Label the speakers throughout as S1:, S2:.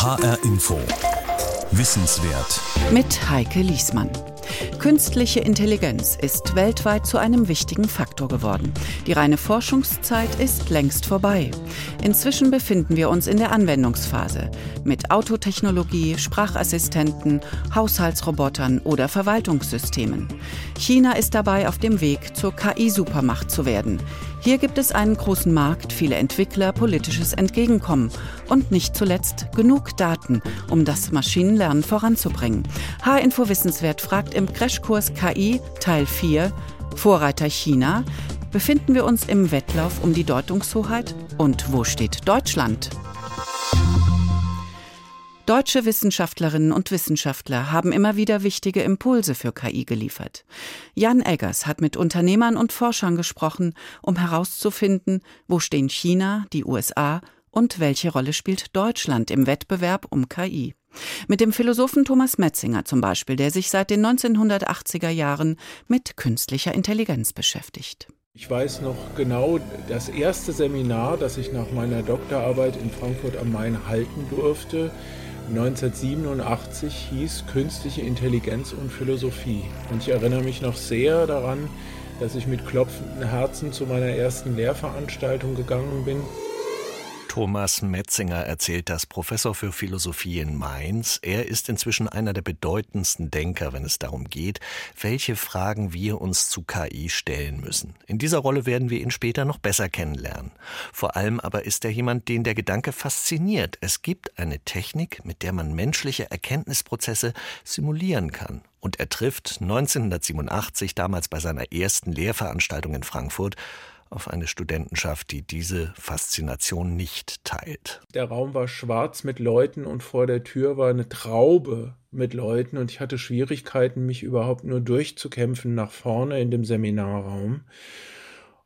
S1: HR Info. Wissenswert.
S2: Mit Heike Liesmann. Künstliche Intelligenz ist weltweit zu einem wichtigen Faktor geworden. Die reine Forschungszeit ist längst vorbei. Inzwischen befinden wir uns in der Anwendungsphase mit Autotechnologie, Sprachassistenten, Haushaltsrobotern oder Verwaltungssystemen. China ist dabei auf dem Weg zur KI-Supermacht zu werden. Hier gibt es einen großen Markt, viele Entwickler, politisches Entgegenkommen und nicht zuletzt genug Daten, um das Maschinenlernen voranzubringen. H-Info Wissenswert fragt im Crashkurs KI Teil 4 Vorreiter China. Befinden wir uns im Wettlauf um die Deutungshoheit? Und wo steht Deutschland? Deutsche Wissenschaftlerinnen und Wissenschaftler haben immer wieder wichtige Impulse für KI geliefert. Jan Eggers hat mit Unternehmern und Forschern gesprochen, um herauszufinden, wo stehen China, die USA und welche Rolle spielt Deutschland im Wettbewerb um KI. Mit dem Philosophen Thomas Metzinger zum Beispiel, der sich seit den 1980er Jahren mit künstlicher Intelligenz beschäftigt.
S3: Ich weiß noch genau, das erste Seminar, das ich nach meiner Doktorarbeit in Frankfurt am Main halten durfte, 1987 hieß Künstliche Intelligenz und Philosophie. Und ich erinnere mich noch sehr daran, dass ich mit klopfenden Herzen zu meiner ersten Lehrveranstaltung gegangen bin.
S4: Thomas Metzinger erzählt das, Professor für Philosophie in Mainz. Er ist inzwischen einer der bedeutendsten Denker, wenn es darum geht, welche Fragen wir uns zu KI stellen müssen. In dieser Rolle werden wir ihn später noch besser kennenlernen. Vor allem aber ist er jemand, den der Gedanke fasziniert. Es gibt eine Technik, mit der man menschliche Erkenntnisprozesse simulieren kann. Und er trifft 1987, damals bei seiner ersten Lehrveranstaltung in Frankfurt, auf eine Studentenschaft, die diese Faszination nicht teilt.
S3: Der Raum war schwarz mit Leuten und vor der Tür war eine Traube mit Leuten und ich hatte Schwierigkeiten, mich überhaupt nur durchzukämpfen nach vorne in dem Seminarraum.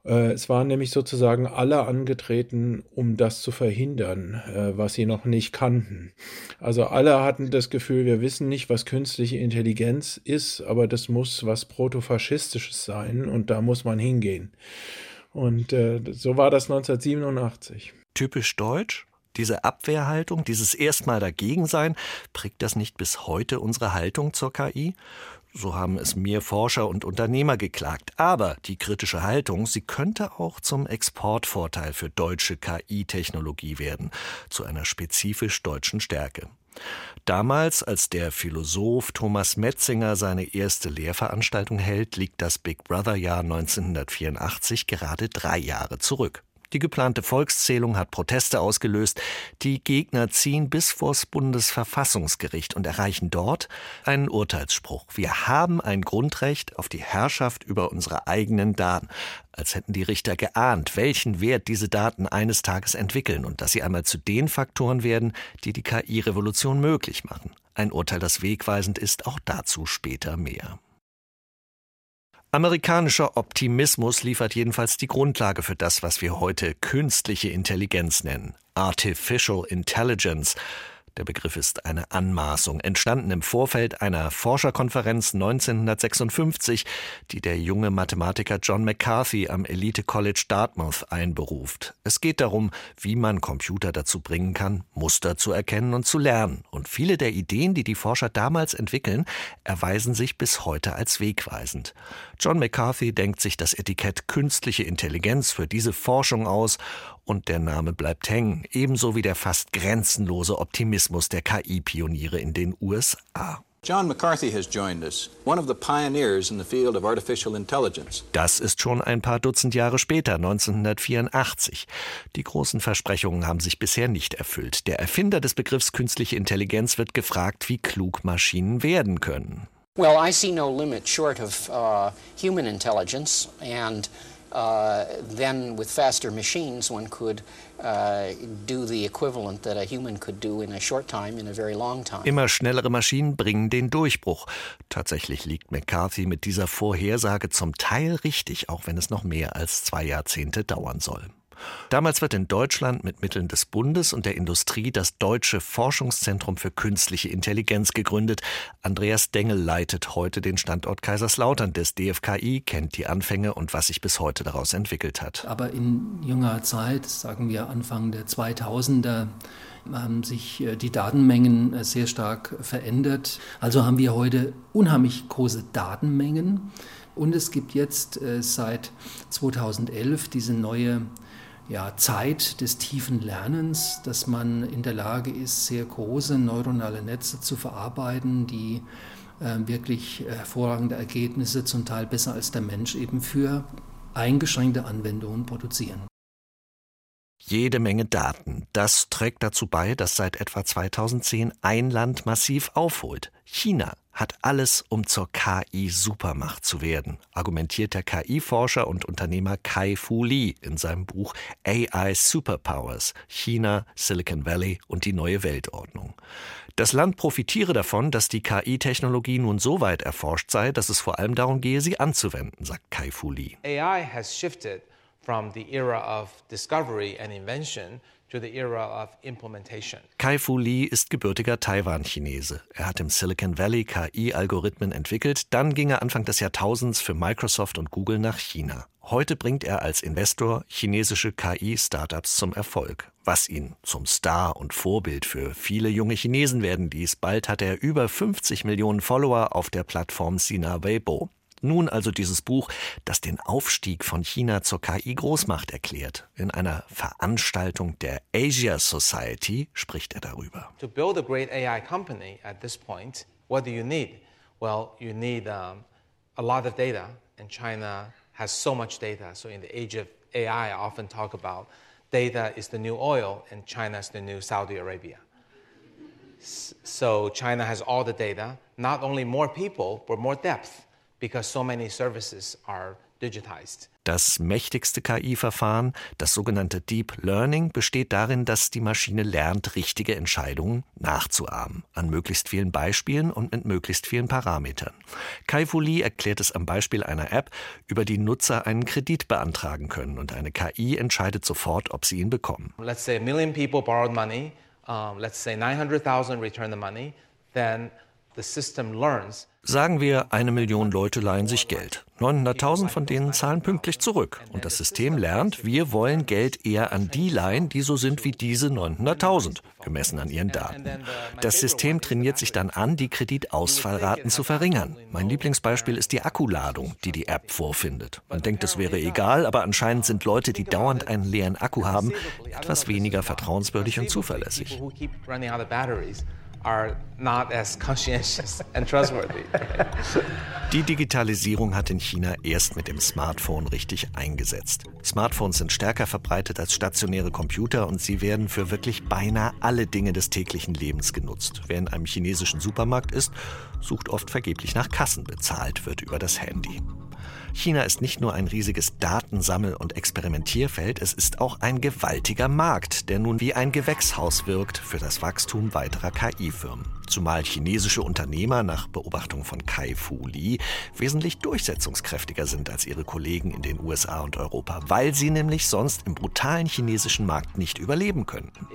S3: Äh, es waren nämlich sozusagen alle angetreten, um das zu verhindern, äh, was sie noch nicht kannten. Also alle hatten das Gefühl, wir wissen nicht, was künstliche Intelligenz ist, aber das muss was protofaschistisches sein und da muss man hingehen. Und äh, so war das 1987.
S4: Typisch deutsch? Diese Abwehrhaltung, dieses erstmal dagegen sein, prägt das nicht bis heute unsere Haltung zur KI? So haben es mir Forscher und Unternehmer geklagt. Aber die kritische Haltung, sie könnte auch zum Exportvorteil für deutsche KI-Technologie werden, zu einer spezifisch deutschen Stärke. Damals, als der Philosoph Thomas Metzinger seine erste Lehrveranstaltung hält, liegt das Big Brother Jahr 1984 gerade drei Jahre zurück. Die geplante Volkszählung hat Proteste ausgelöst. Die Gegner ziehen bis vors Bundesverfassungsgericht und erreichen dort einen Urteilsspruch. Wir haben ein Grundrecht auf die Herrschaft über unsere eigenen Daten. Als hätten die Richter geahnt, welchen Wert diese Daten eines Tages entwickeln und dass sie einmal zu den Faktoren werden, die die KI-Revolution möglich machen. Ein Urteil, das wegweisend ist, auch dazu später mehr. Amerikanischer Optimismus liefert jedenfalls die Grundlage für das, was wir heute künstliche Intelligenz nennen. Artificial Intelligence. Der Begriff ist eine Anmaßung, entstanden im Vorfeld einer Forscherkonferenz 1956, die der junge Mathematiker John McCarthy am Elite College Dartmouth einberuft. Es geht darum, wie man Computer dazu bringen kann, Muster zu erkennen und zu lernen. Und viele der Ideen, die die Forscher damals entwickeln, erweisen sich bis heute als wegweisend. John McCarthy denkt sich das Etikett künstliche Intelligenz für diese Forschung aus und der Name bleibt hängen, ebenso wie der fast grenzenlose Optimismus der KI-Pioniere in den USA.
S5: John McCarthy has joined us, one of the pioneers in the field of artificial intelligence.
S4: Das ist schon ein paar Dutzend Jahre später, 1984. Die großen Versprechungen haben sich bisher nicht erfüllt. Der Erfinder des Begriffs künstliche Intelligenz wird gefragt, wie klug Maschinen werden können.
S6: Well, I see no limit short of uh, human intelligence and uh, then with faster machines, one could uh, do the equivalent that a human could do in a short time, in a very long time.
S4: Immer schnellere Maschinen bringen den Durchbruch. Tatsächlich liegt McCarthy mit dieser Vorhersage zum Teil richtig, auch wenn es noch mehr als zwei Jahrzehnte dauern soll. Damals wird in Deutschland mit Mitteln des Bundes und der Industrie das Deutsche Forschungszentrum für künstliche Intelligenz gegründet. Andreas Dengel leitet heute den Standort Kaiserslautern des DFKI, kennt die Anfänge und was sich bis heute daraus entwickelt hat.
S7: Aber in jüngerer Zeit, sagen wir Anfang der 2000er, haben sich äh, die Datenmengen äh, sehr stark verändert. Also haben wir heute unheimlich große Datenmengen. Und es gibt jetzt äh, seit 2011 diese neue ja, Zeit des tiefen Lernens, dass man in der Lage ist, sehr große neuronale Netze zu verarbeiten, die äh, wirklich hervorragende Ergebnisse, zum Teil besser als der Mensch, eben für eingeschränkte Anwendungen produzieren.
S4: Jede Menge Daten. Das trägt dazu bei, dass seit etwa 2010 ein Land massiv aufholt. China hat alles, um zur KI-Supermacht zu werden, argumentiert der KI-Forscher und Unternehmer Kai Fu Lee in seinem Buch AI Superpowers China, Silicon Valley und die neue Weltordnung. Das Land profitiere davon, dass die KI-Technologie nun so weit erforscht sei, dass es vor allem darum gehe, sie anzuwenden, sagt Kai Fu Lee.
S8: AI has shifted from the era of discovery and invention
S4: Kai Fu Lee ist gebürtiger Taiwan-Chinese. Er hat im Silicon Valley KI-Algorithmen entwickelt. Dann ging er Anfang des Jahrtausends für Microsoft und Google nach China. Heute bringt er als Investor chinesische KI-Startups zum Erfolg, was ihn zum Star und Vorbild für viele junge Chinesen werden ließ. Bald hat er über 50 Millionen Follower auf der Plattform Sina Weibo. Nun also dieses Buch, das den Aufstieg von China zur KI-Großmacht erklärt. In einer Veranstaltung der Asia Society spricht er darüber.
S8: To build a great AI company at this point, what do you need? Well, you need um, a lot of data, and China has so much data. So in the age of AI, I often talk about data is the new oil, and China is the new Saudi Arabia. So China has all the data, not only more people, but more depth because so many services are digitized.
S4: Das mächtigste KI-Verfahren, das sogenannte Deep Learning, besteht darin, dass die Maschine lernt, richtige Entscheidungen nachzuahmen, an möglichst vielen Beispielen und mit möglichst vielen Parametern. Kai Fu Lee erklärt es am Beispiel einer App, über die Nutzer einen Kredit beantragen können und eine KI entscheidet sofort, ob sie ihn bekommen.
S8: Let's say a million people borrowed money, um, let's say 900,000 return the money, then the system learns
S4: Sagen wir, eine Million Leute leihen sich Geld. 900.000 von denen zahlen pünktlich zurück. Und das System lernt, wir wollen Geld eher an die leihen, die so sind wie diese 900.000, gemessen an ihren Daten. Das System trainiert sich dann an, die Kreditausfallraten zu verringern. Mein Lieblingsbeispiel ist die Akkuladung, die die App vorfindet. Man denkt, es wäre egal, aber anscheinend sind Leute, die dauernd einen leeren Akku haben, etwas weniger vertrauenswürdig und zuverlässig Die Digitalisierung hat in China erst mit dem Smartphone richtig eingesetzt. Smartphones sind stärker verbreitet als stationäre Computer und sie werden für wirklich beinahe alle Dinge des täglichen Lebens genutzt. Wer in einem chinesischen Supermarkt ist, sucht oft vergeblich nach Kassen. Bezahlt wird über das Handy. China ist nicht nur ein riesiges Datensammel- und Experimentierfeld, es ist auch ein gewaltiger Markt, der nun wie ein Gewächshaus wirkt für das Wachstum weiterer KI-Firmen zumal chinesische Unternehmer nach Beobachtung von Kai Fu Lee wesentlich durchsetzungskräftiger sind als ihre Kollegen in den USA und Europa, weil sie nämlich sonst im brutalen chinesischen Markt nicht überleben könnten.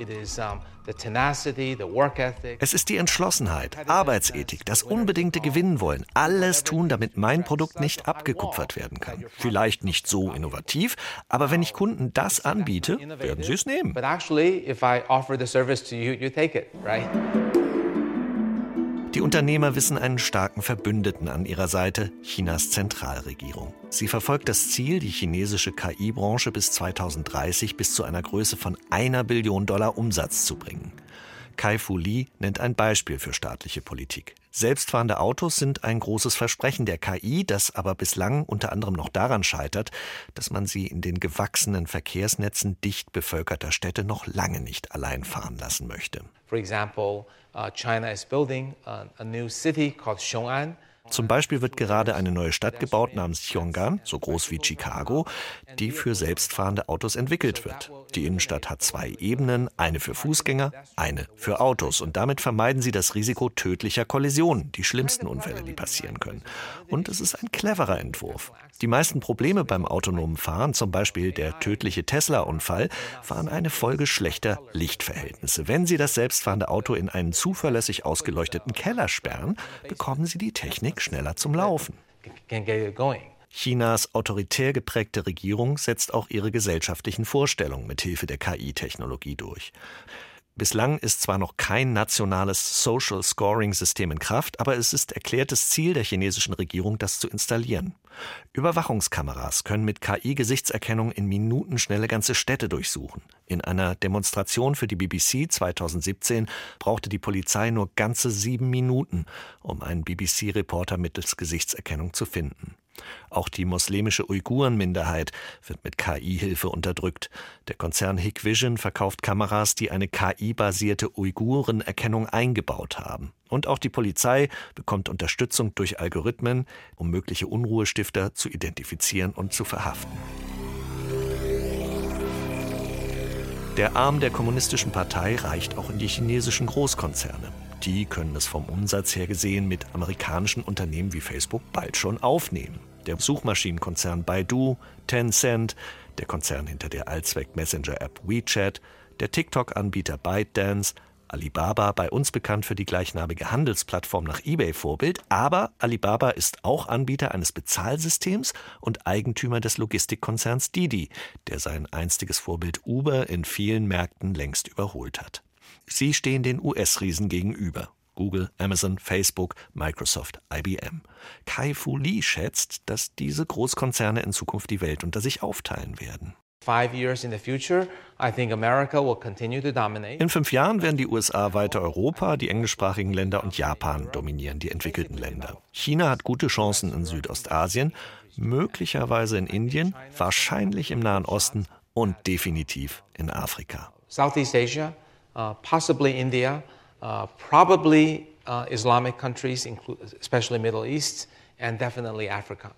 S4: Es ist die Entschlossenheit, Arbeitsethik, das unbedingte Gewinnen wollen, alles tun, damit mein Produkt nicht abgekupfert werden kann. Vielleicht nicht so innovativ, aber wenn ich Kunden das anbiete, werden sie es nehmen. Die Unternehmer wissen einen starken Verbündeten an ihrer Seite, Chinas Zentralregierung. Sie verfolgt das Ziel, die chinesische KI-Branche bis 2030 bis zu einer Größe von einer Billion Dollar Umsatz zu bringen. Kai Fu Lee nennt ein Beispiel für staatliche Politik. Selbstfahrende Autos sind ein großes Versprechen der KI, das aber bislang unter anderem noch daran scheitert, dass man sie in den gewachsenen Verkehrsnetzen dicht bevölkerter Städte noch lange nicht allein fahren lassen möchte.
S8: For example, uh, China is building a, a new city called Xiong'an.
S4: Zum Beispiel wird gerade eine neue Stadt gebaut namens Chongan, so groß wie Chicago, die für selbstfahrende Autos entwickelt wird. Die Innenstadt hat zwei Ebenen, eine für Fußgänger, eine für Autos. Und damit vermeiden sie das Risiko tödlicher Kollisionen, die schlimmsten Unfälle, die passieren können. Und es ist ein cleverer Entwurf. Die meisten Probleme beim autonomen Fahren, zum Beispiel der tödliche Tesla-Unfall, waren eine Folge schlechter Lichtverhältnisse. Wenn Sie das selbstfahrende Auto in einen zuverlässig ausgeleuchteten Keller sperren, bekommen Sie die Technik schneller zum Laufen. Chinas autoritär geprägte Regierung setzt auch ihre gesellschaftlichen Vorstellungen mit Hilfe der KI-Technologie durch. Bislang ist zwar noch kein nationales Social Scoring System in Kraft, aber es ist erklärtes Ziel der chinesischen Regierung, das zu installieren. Überwachungskameras können mit KI-Gesichtserkennung in Minuten schnelle ganze Städte durchsuchen. In einer Demonstration für die BBC 2017 brauchte die Polizei nur ganze sieben Minuten, um einen BBC-Reporter mittels Gesichtserkennung zu finden. Auch die muslimische Uiguren-Minderheit wird mit KI-Hilfe unterdrückt. Der Konzern Hikvision verkauft Kameras, die eine KI-basierte Uigurenerkennung eingebaut haben. Und auch die Polizei bekommt Unterstützung durch Algorithmen, um mögliche Unruhestifter zu identifizieren und zu verhaften. Der Arm der kommunistischen Partei reicht auch in die chinesischen Großkonzerne. Die können es vom Umsatz her gesehen mit amerikanischen Unternehmen wie Facebook bald schon aufnehmen. Der Suchmaschinenkonzern Baidu, Tencent, der Konzern hinter der Allzweck-Messenger-App WeChat, der TikTok-Anbieter ByteDance, Alibaba, bei uns bekannt für die gleichnamige Handelsplattform nach eBay-Vorbild, aber Alibaba ist auch Anbieter eines Bezahlsystems und Eigentümer des Logistikkonzerns Didi, der sein einstiges Vorbild Uber in vielen Märkten längst überholt hat. Sie stehen den US-Riesen gegenüber. Google, Amazon, Facebook, Microsoft, IBM. Kai Fu Lee schätzt, dass diese Großkonzerne in Zukunft die Welt unter sich aufteilen werden. In fünf Jahren werden die USA weiter Europa, die englischsprachigen Länder und Japan dominieren, die entwickelten Länder. China hat gute Chancen in Südostasien, möglicherweise in Indien, wahrscheinlich im Nahen Osten und definitiv in Afrika.
S8: Southeast Asia uh, possibly India, uh, probably uh, Islamic countries, especially Middle East, and definitely Africa.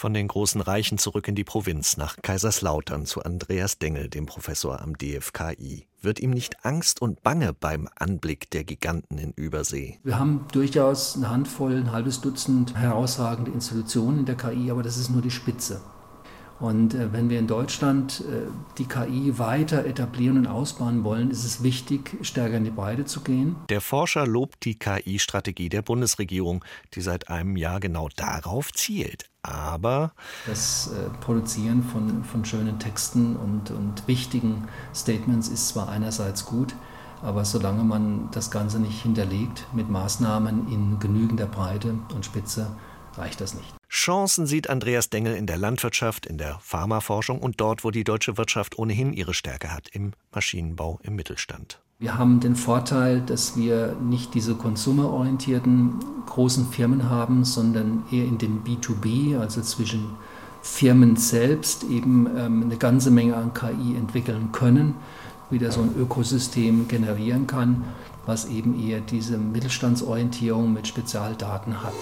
S4: Von den großen Reichen zurück in die Provinz nach Kaiserslautern zu Andreas Dengel, dem Professor am DFKI. Wird ihm nicht Angst und Bange beim Anblick der Giganten in Übersee?
S7: Wir haben durchaus eine Handvoll, ein halbes Dutzend herausragende Institutionen in der KI, aber das ist nur die Spitze. Und äh, wenn wir in Deutschland äh, die KI weiter etablieren und ausbauen wollen, ist es wichtig, stärker in die Breite zu gehen.
S4: Der Forscher lobt die KI-Strategie der Bundesregierung, die seit einem Jahr genau darauf zielt. Aber
S7: das äh, Produzieren von, von schönen Texten und, und wichtigen Statements ist zwar einerseits gut, aber solange man das Ganze nicht hinterlegt mit Maßnahmen in genügender Breite und Spitze, reicht das nicht.
S4: Chancen sieht Andreas Dengel in der Landwirtschaft, in der Pharmaforschung und dort, wo die deutsche Wirtschaft ohnehin ihre Stärke hat, im Maschinenbau, im Mittelstand.
S7: Wir haben den Vorteil, dass wir nicht diese konsumerorientierten großen Firmen haben, sondern eher in dem B2B, also zwischen Firmen selbst, eben ähm, eine ganze Menge an KI entwickeln können, wieder so ein Ökosystem generieren kann, was eben eher diese Mittelstandsorientierung mit Spezialdaten hat.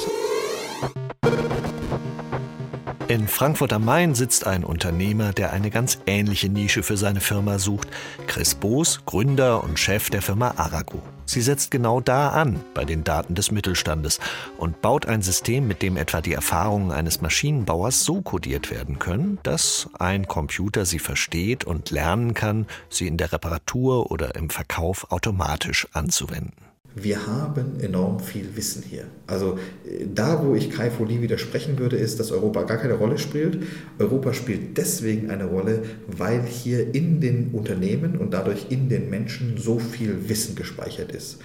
S4: In Frankfurt am Main sitzt ein Unternehmer, der eine ganz ähnliche Nische für seine Firma sucht. Chris Boos, Gründer und Chef der Firma Arago. Sie setzt genau da an, bei den Daten des Mittelstandes, und baut ein System, mit dem etwa die Erfahrungen eines Maschinenbauers so kodiert werden können, dass ein Computer sie versteht und lernen kann, sie in der Reparatur oder im Verkauf automatisch anzuwenden
S9: wir haben enorm viel Wissen hier. Also äh, da, wo ich Kai Folie widersprechen würde, ist, dass Europa gar keine Rolle spielt. Europa spielt deswegen eine Rolle, weil hier in den Unternehmen und dadurch in den Menschen so viel Wissen gespeichert ist.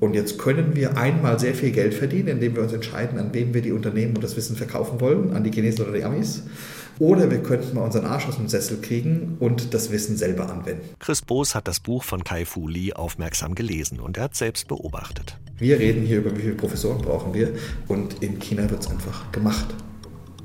S9: Und jetzt können wir einmal sehr viel Geld verdienen, indem wir uns entscheiden, an wem wir die Unternehmen und das Wissen verkaufen wollen, an die Chinesen oder die Amis. Oder wir könnten mal unseren Arsch aus dem Sessel kriegen und das Wissen selber anwenden.
S4: Chris Boos hat das Buch von Kai Fu Lee aufmerksam gelesen und er hat selbst beobachtet.
S9: Wir reden hier über, wie viele Professoren brauchen wir und in China wird es einfach gemacht.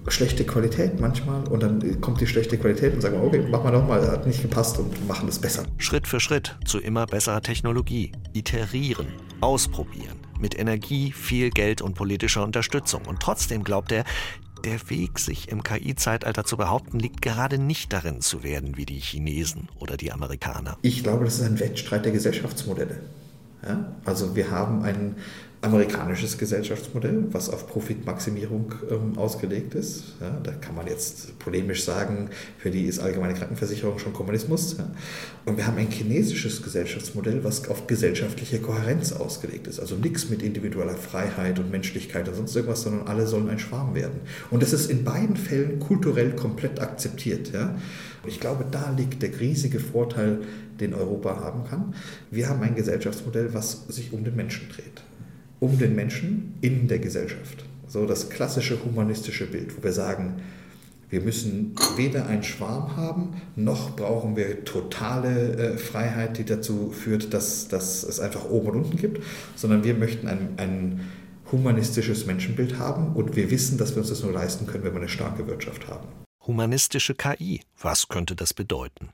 S9: Schlechte Qualität manchmal und dann kommt die schlechte Qualität und sagen wir, okay, mach mal nochmal, hat nicht gepasst und machen es besser.
S4: Schritt für Schritt zu immer besserer Technologie. Iterieren, ausprobieren mit Energie, viel Geld und politischer Unterstützung. Und trotzdem glaubt er, der Weg, sich im KI-Zeitalter zu behaupten, liegt gerade nicht darin zu werden wie die Chinesen oder die Amerikaner.
S9: Ich glaube, das ist ein Wettstreit der Gesellschaftsmodelle. Ja? Also wir haben einen amerikanisches Gesellschaftsmodell, was auf Profitmaximierung ähm, ausgelegt ist. Ja, da kann man jetzt polemisch sagen, für die ist allgemeine Krankenversicherung schon Kommunismus. Ja. Und wir haben ein chinesisches Gesellschaftsmodell, was auf gesellschaftliche Kohärenz ausgelegt ist. Also nichts mit individueller Freiheit und Menschlichkeit und sonst irgendwas, sondern alle sollen ein Schwarm werden. Und das ist in beiden Fällen kulturell komplett akzeptiert. Ja. Ich glaube, da liegt der riesige Vorteil, den Europa haben kann. Wir haben ein Gesellschaftsmodell, was sich um den Menschen dreht um den Menschen in der Gesellschaft. So das klassische humanistische Bild, wo wir sagen, wir müssen weder einen Schwarm haben, noch brauchen wir totale äh, Freiheit, die dazu führt, dass, dass es einfach oben und unten gibt, sondern wir möchten ein, ein humanistisches Menschenbild haben und wir wissen, dass wir uns das nur leisten können, wenn wir eine starke Wirtschaft haben.
S4: Humanistische KI, was könnte das bedeuten?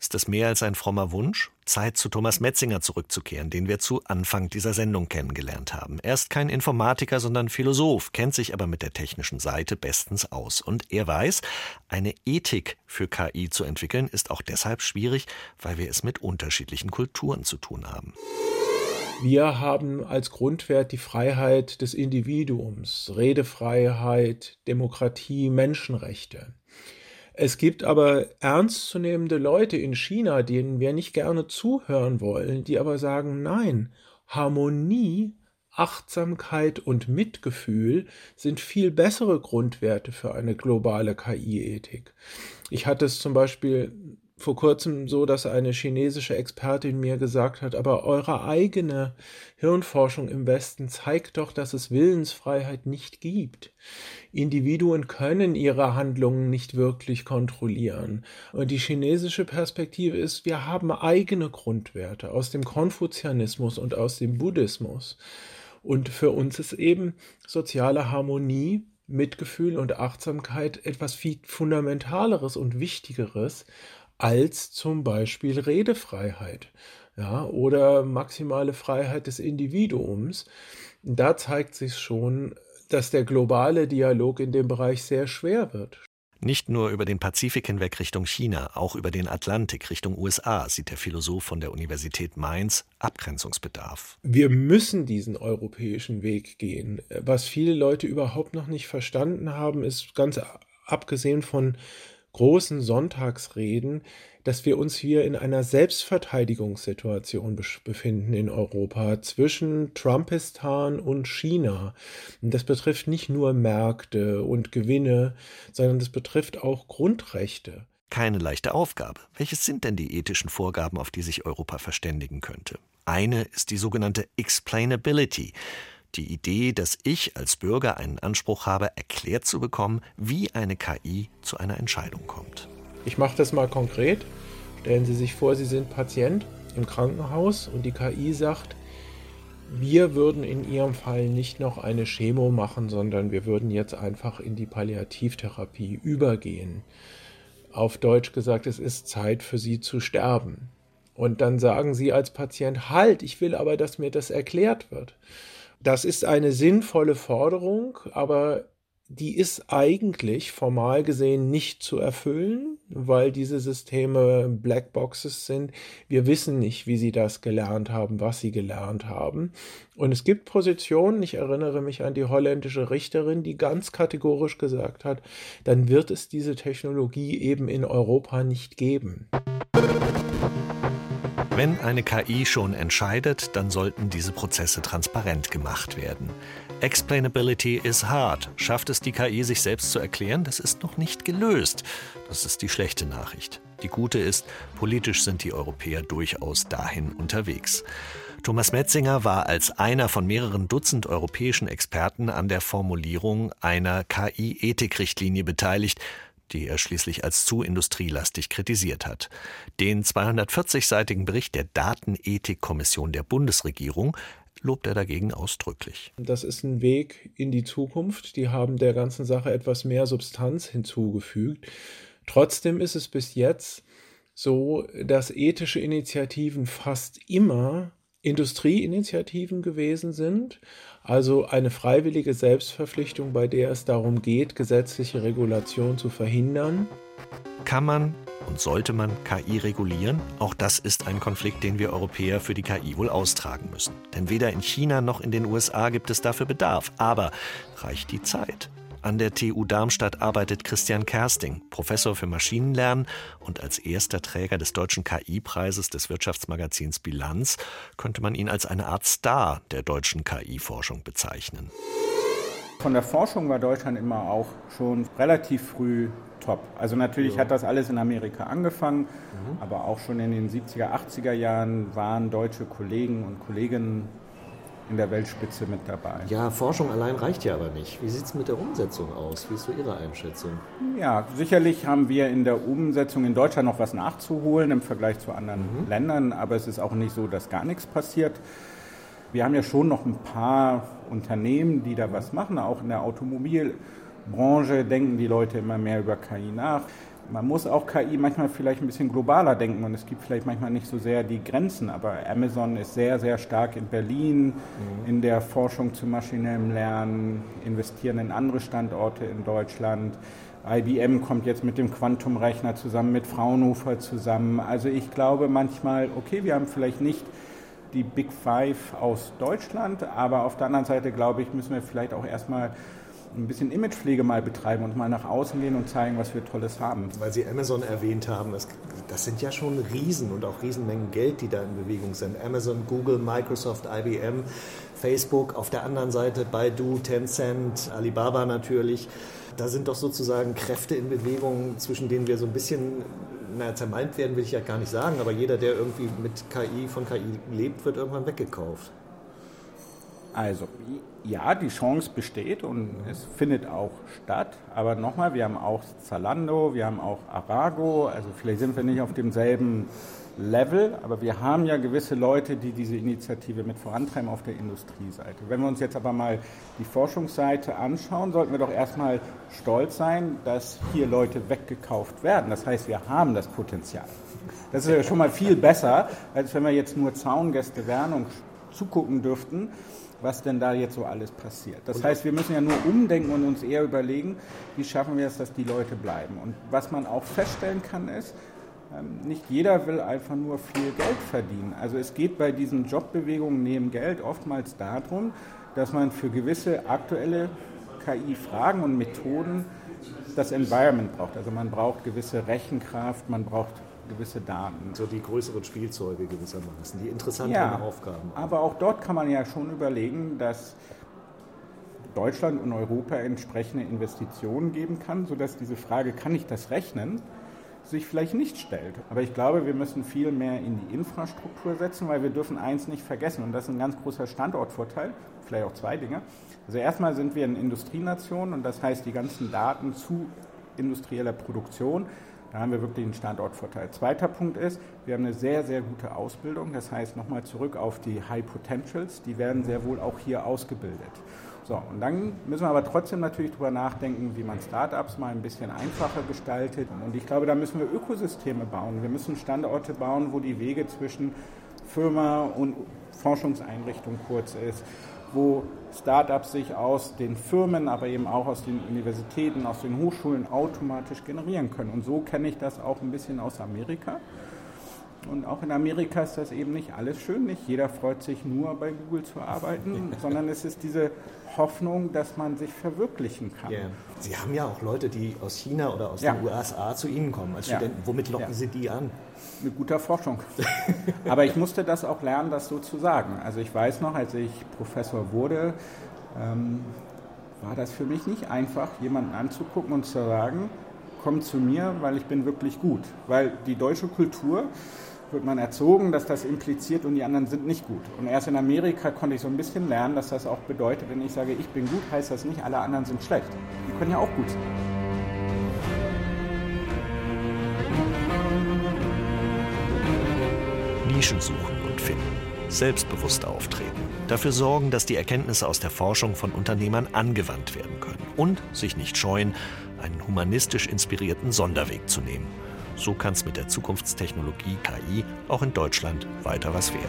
S4: Ist das mehr als ein frommer Wunsch? Zeit, zu Thomas Metzinger zurückzukehren, den wir zu Anfang dieser Sendung kennengelernt haben. Er ist kein Informatiker, sondern Philosoph, kennt sich aber mit der technischen Seite bestens aus. Und er weiß, eine Ethik für KI zu entwickeln, ist auch deshalb schwierig, weil wir es mit unterschiedlichen Kulturen zu tun haben.
S3: Wir haben als Grundwert die Freiheit des Individuums, Redefreiheit, Demokratie, Menschenrechte. Es gibt aber ernstzunehmende Leute in China, denen wir nicht gerne zuhören wollen, die aber sagen, nein, Harmonie, Achtsamkeit und Mitgefühl sind viel bessere Grundwerte für eine globale KI-Ethik. Ich hatte es zum Beispiel vor kurzem so, dass eine chinesische Expertin mir gesagt hat, aber eure eigene Hirnforschung im Westen zeigt doch, dass es Willensfreiheit nicht gibt. Individuen können ihre Handlungen nicht wirklich kontrollieren. Und die chinesische Perspektive ist, wir haben eigene Grundwerte aus dem Konfuzianismus und aus dem Buddhismus. Und für uns ist eben soziale Harmonie Mitgefühl und Achtsamkeit etwas viel Fundamentaleres und Wichtigeres als zum Beispiel Redefreiheit ja, oder maximale Freiheit des Individuums. Da zeigt sich schon, dass der globale Dialog in dem Bereich sehr schwer wird.
S4: Nicht nur über den Pazifik hinweg Richtung China, auch über den Atlantik Richtung USA sieht der Philosoph von der Universität Mainz Abgrenzungsbedarf.
S3: Wir müssen diesen europäischen Weg gehen. Was viele Leute überhaupt noch nicht verstanden haben, ist ganz abgesehen von großen Sonntagsreden, dass wir uns hier in einer Selbstverteidigungssituation befinden in Europa zwischen Trumpistan und China. Und das betrifft nicht nur Märkte und Gewinne, sondern das betrifft auch Grundrechte.
S4: Keine leichte Aufgabe. Welches sind denn die ethischen Vorgaben, auf die sich Europa verständigen könnte? Eine ist die sogenannte Explainability. Die Idee, dass ich als Bürger einen Anspruch habe, erklärt zu bekommen, wie eine KI zu einer Entscheidung kommt.
S3: Ich mache das mal konkret. Stellen Sie sich vor, Sie sind Patient im Krankenhaus und die KI sagt, wir würden in Ihrem Fall nicht noch eine Chemo machen, sondern wir würden jetzt einfach in die Palliativtherapie übergehen. Auf Deutsch gesagt, es ist Zeit für Sie zu sterben. Und dann sagen Sie als Patient, halt, ich will aber, dass mir das erklärt wird. Das ist eine sinnvolle Forderung, aber die ist eigentlich formal gesehen nicht zu erfüllen, weil diese Systeme Blackboxes sind. Wir wissen nicht, wie sie das gelernt haben, was sie gelernt haben. Und es gibt Positionen, ich erinnere mich an die holländische Richterin, die ganz kategorisch gesagt hat, dann wird es diese Technologie eben in Europa nicht geben.
S4: Wenn eine KI schon entscheidet, dann sollten diese Prozesse transparent gemacht werden. Explainability is hard. Schafft es die KI, sich selbst zu erklären? Das ist noch nicht gelöst. Das ist die schlechte Nachricht. Die gute ist, politisch sind die Europäer durchaus dahin unterwegs. Thomas Metzinger war als einer von mehreren Dutzend europäischen Experten an der Formulierung einer KI-Ethikrichtlinie beteiligt, die er schließlich als zu industrielastig kritisiert hat. Den 240-seitigen Bericht der Datenethikkommission der Bundesregierung lobt er dagegen ausdrücklich.
S3: Das ist ein Weg in die Zukunft. Die haben der ganzen Sache etwas mehr Substanz hinzugefügt. Trotzdem ist es bis jetzt so, dass ethische Initiativen fast immer Industrieinitiativen gewesen sind, also eine freiwillige Selbstverpflichtung, bei der es darum geht, gesetzliche Regulation zu verhindern.
S4: Kann man und sollte man KI regulieren? Auch das ist ein Konflikt, den wir Europäer für die KI wohl austragen müssen. Denn weder in China noch in den USA gibt es dafür Bedarf. Aber reicht die Zeit? An der TU Darmstadt arbeitet Christian Kersting, Professor für Maschinenlernen und als erster Träger des deutschen KI-Preises des Wirtschaftsmagazins Bilanz könnte man ihn als eine Art Star der deutschen KI-Forschung bezeichnen.
S10: Von der Forschung war Deutschland immer auch schon relativ früh top. Also natürlich ja. hat das alles in Amerika angefangen, mhm. aber auch schon in den 70er, 80er Jahren waren deutsche Kollegen und Kolleginnen in der Weltspitze mit dabei.
S4: Ja, Forschung allein reicht ja aber nicht. Wie sieht es mit der Umsetzung aus? Wie ist so Ihre Einschätzung?
S10: Ja, sicherlich haben wir in der Umsetzung in Deutschland noch was nachzuholen im Vergleich zu anderen mhm. Ländern, aber es ist auch nicht so, dass gar nichts passiert. Wir haben ja schon noch ein paar Unternehmen, die da was machen, auch in der Automobilbranche denken die Leute immer mehr über KI nach man muss auch KI manchmal vielleicht ein bisschen globaler denken und es gibt vielleicht manchmal nicht so sehr die Grenzen, aber Amazon ist sehr, sehr stark in Berlin mhm. in der Forschung zu maschinellem Lernen, investieren in andere Standorte in Deutschland. IBM kommt jetzt mit dem Quantumrechner zusammen, mit Fraunhofer zusammen. Also ich glaube manchmal, okay, wir haben vielleicht nicht die Big Five aus Deutschland, aber auf der anderen Seite glaube ich, müssen wir vielleicht auch erstmal ein bisschen Imagepflege mal betreiben und mal nach außen gehen und zeigen, was wir Tolles haben.
S4: Weil Sie Amazon erwähnt haben, das, das sind ja schon Riesen und auch Riesenmengen Geld, die da in Bewegung sind. Amazon, Google, Microsoft, IBM, Facebook, auf der anderen Seite Baidu, Tencent, Alibaba natürlich. Da sind doch sozusagen Kräfte in Bewegung, zwischen denen wir so ein bisschen naja, zermalmt werden, will ich ja gar nicht sagen, aber jeder, der irgendwie mit KI, von KI lebt, wird irgendwann weggekauft.
S10: Also, ja, die Chance besteht und es findet auch statt. Aber nochmal, wir haben auch Zalando, wir haben auch Arago. Also, vielleicht sind wir nicht auf demselben Level, aber wir haben ja gewisse Leute, die diese Initiative mit vorantreiben auf der Industrieseite. Wenn wir uns jetzt aber mal die Forschungsseite anschauen, sollten wir doch erstmal stolz sein, dass hier Leute weggekauft werden. Das heißt, wir haben das Potenzial. Das ist ja schon mal viel besser, als wenn wir jetzt nur Zaungäste wären und zugucken dürften was denn da jetzt so alles passiert. Das heißt, wir müssen ja nur umdenken und uns eher überlegen, wie schaffen wir es, dass die Leute bleiben. Und was man auch feststellen kann, ist, ähm, nicht jeder will einfach nur viel Geld verdienen. Also es geht bei diesen Jobbewegungen neben Geld oftmals darum, dass man für gewisse aktuelle KI-Fragen und Methoden das Environment braucht. Also man braucht gewisse Rechenkraft, man braucht gewisse Daten.
S4: So die größeren Spielzeuge gewissermaßen, die interessanteren ja, Aufgaben.
S10: Aber auch dort kann man ja schon überlegen, dass Deutschland und Europa entsprechende Investitionen geben kann, sodass diese Frage, kann ich das rechnen, sich vielleicht nicht stellt. Aber ich glaube, wir müssen viel mehr in die Infrastruktur setzen, weil wir dürfen eins nicht vergessen und das ist ein ganz großer Standortvorteil, vielleicht auch zwei Dinge. Also erstmal sind wir eine Industrienation und das heißt, die ganzen Daten zu industrieller Produktion da haben wir wirklich einen Standortvorteil. Zweiter Punkt ist, wir haben eine sehr, sehr gute Ausbildung. Das heißt, nochmal zurück auf die High Potentials, die werden sehr wohl auch hier ausgebildet. So, und dann müssen wir aber trotzdem natürlich darüber nachdenken, wie man Startups mal ein bisschen einfacher gestaltet. Und ich glaube, da müssen wir Ökosysteme bauen. Wir müssen Standorte bauen, wo die Wege zwischen Firma und Forschungseinrichtung kurz ist wo Startups sich aus den Firmen, aber eben auch aus den Universitäten, aus den Hochschulen automatisch generieren können. Und so kenne ich das auch ein bisschen aus Amerika. Und auch in Amerika ist das eben nicht alles schön. Nicht jeder freut sich nur bei Google zu arbeiten, sondern es ist diese Hoffnung, dass man sich verwirklichen kann. Yeah.
S4: Sie haben ja auch Leute, die aus China oder aus ja. den USA zu Ihnen kommen als Studenten. Ja. Womit locken ja. Sie die an?
S10: Mit guter Forschung. Aber ich musste das auch lernen, das so zu sagen. Also ich weiß noch, als ich Professor wurde, ähm, war das für mich nicht einfach, jemanden anzugucken und zu sagen, komm zu mir, weil ich bin wirklich gut. Weil die deutsche Kultur wird man erzogen, dass das impliziert und die anderen sind nicht gut. Und erst in Amerika konnte ich so ein bisschen lernen, dass das auch bedeutet, wenn ich sage, ich bin gut, heißt das nicht, alle anderen sind schlecht. Die können ja auch gut sein.
S4: Nischen suchen und finden, selbstbewusst auftreten, dafür sorgen, dass die Erkenntnisse aus der Forschung von Unternehmern angewandt werden können und sich nicht scheuen, einen humanistisch inspirierten Sonderweg zu nehmen so kann es mit der Zukunftstechnologie KI auch in Deutschland weiter was werden.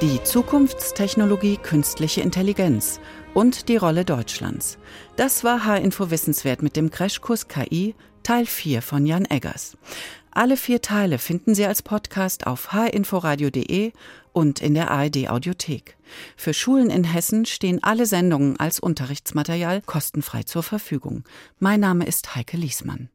S2: Die Zukunftstechnologie künstliche Intelligenz und die Rolle Deutschlands. Das war H-Info Wissenswert mit dem Crashkurs KI Teil 4 von Jan Eggers. Alle vier Teile finden Sie als Podcast auf hinforadio.de und in der ARD Audiothek. Für Schulen in Hessen stehen alle Sendungen als Unterrichtsmaterial kostenfrei zur Verfügung. Mein Name ist Heike Liesmann.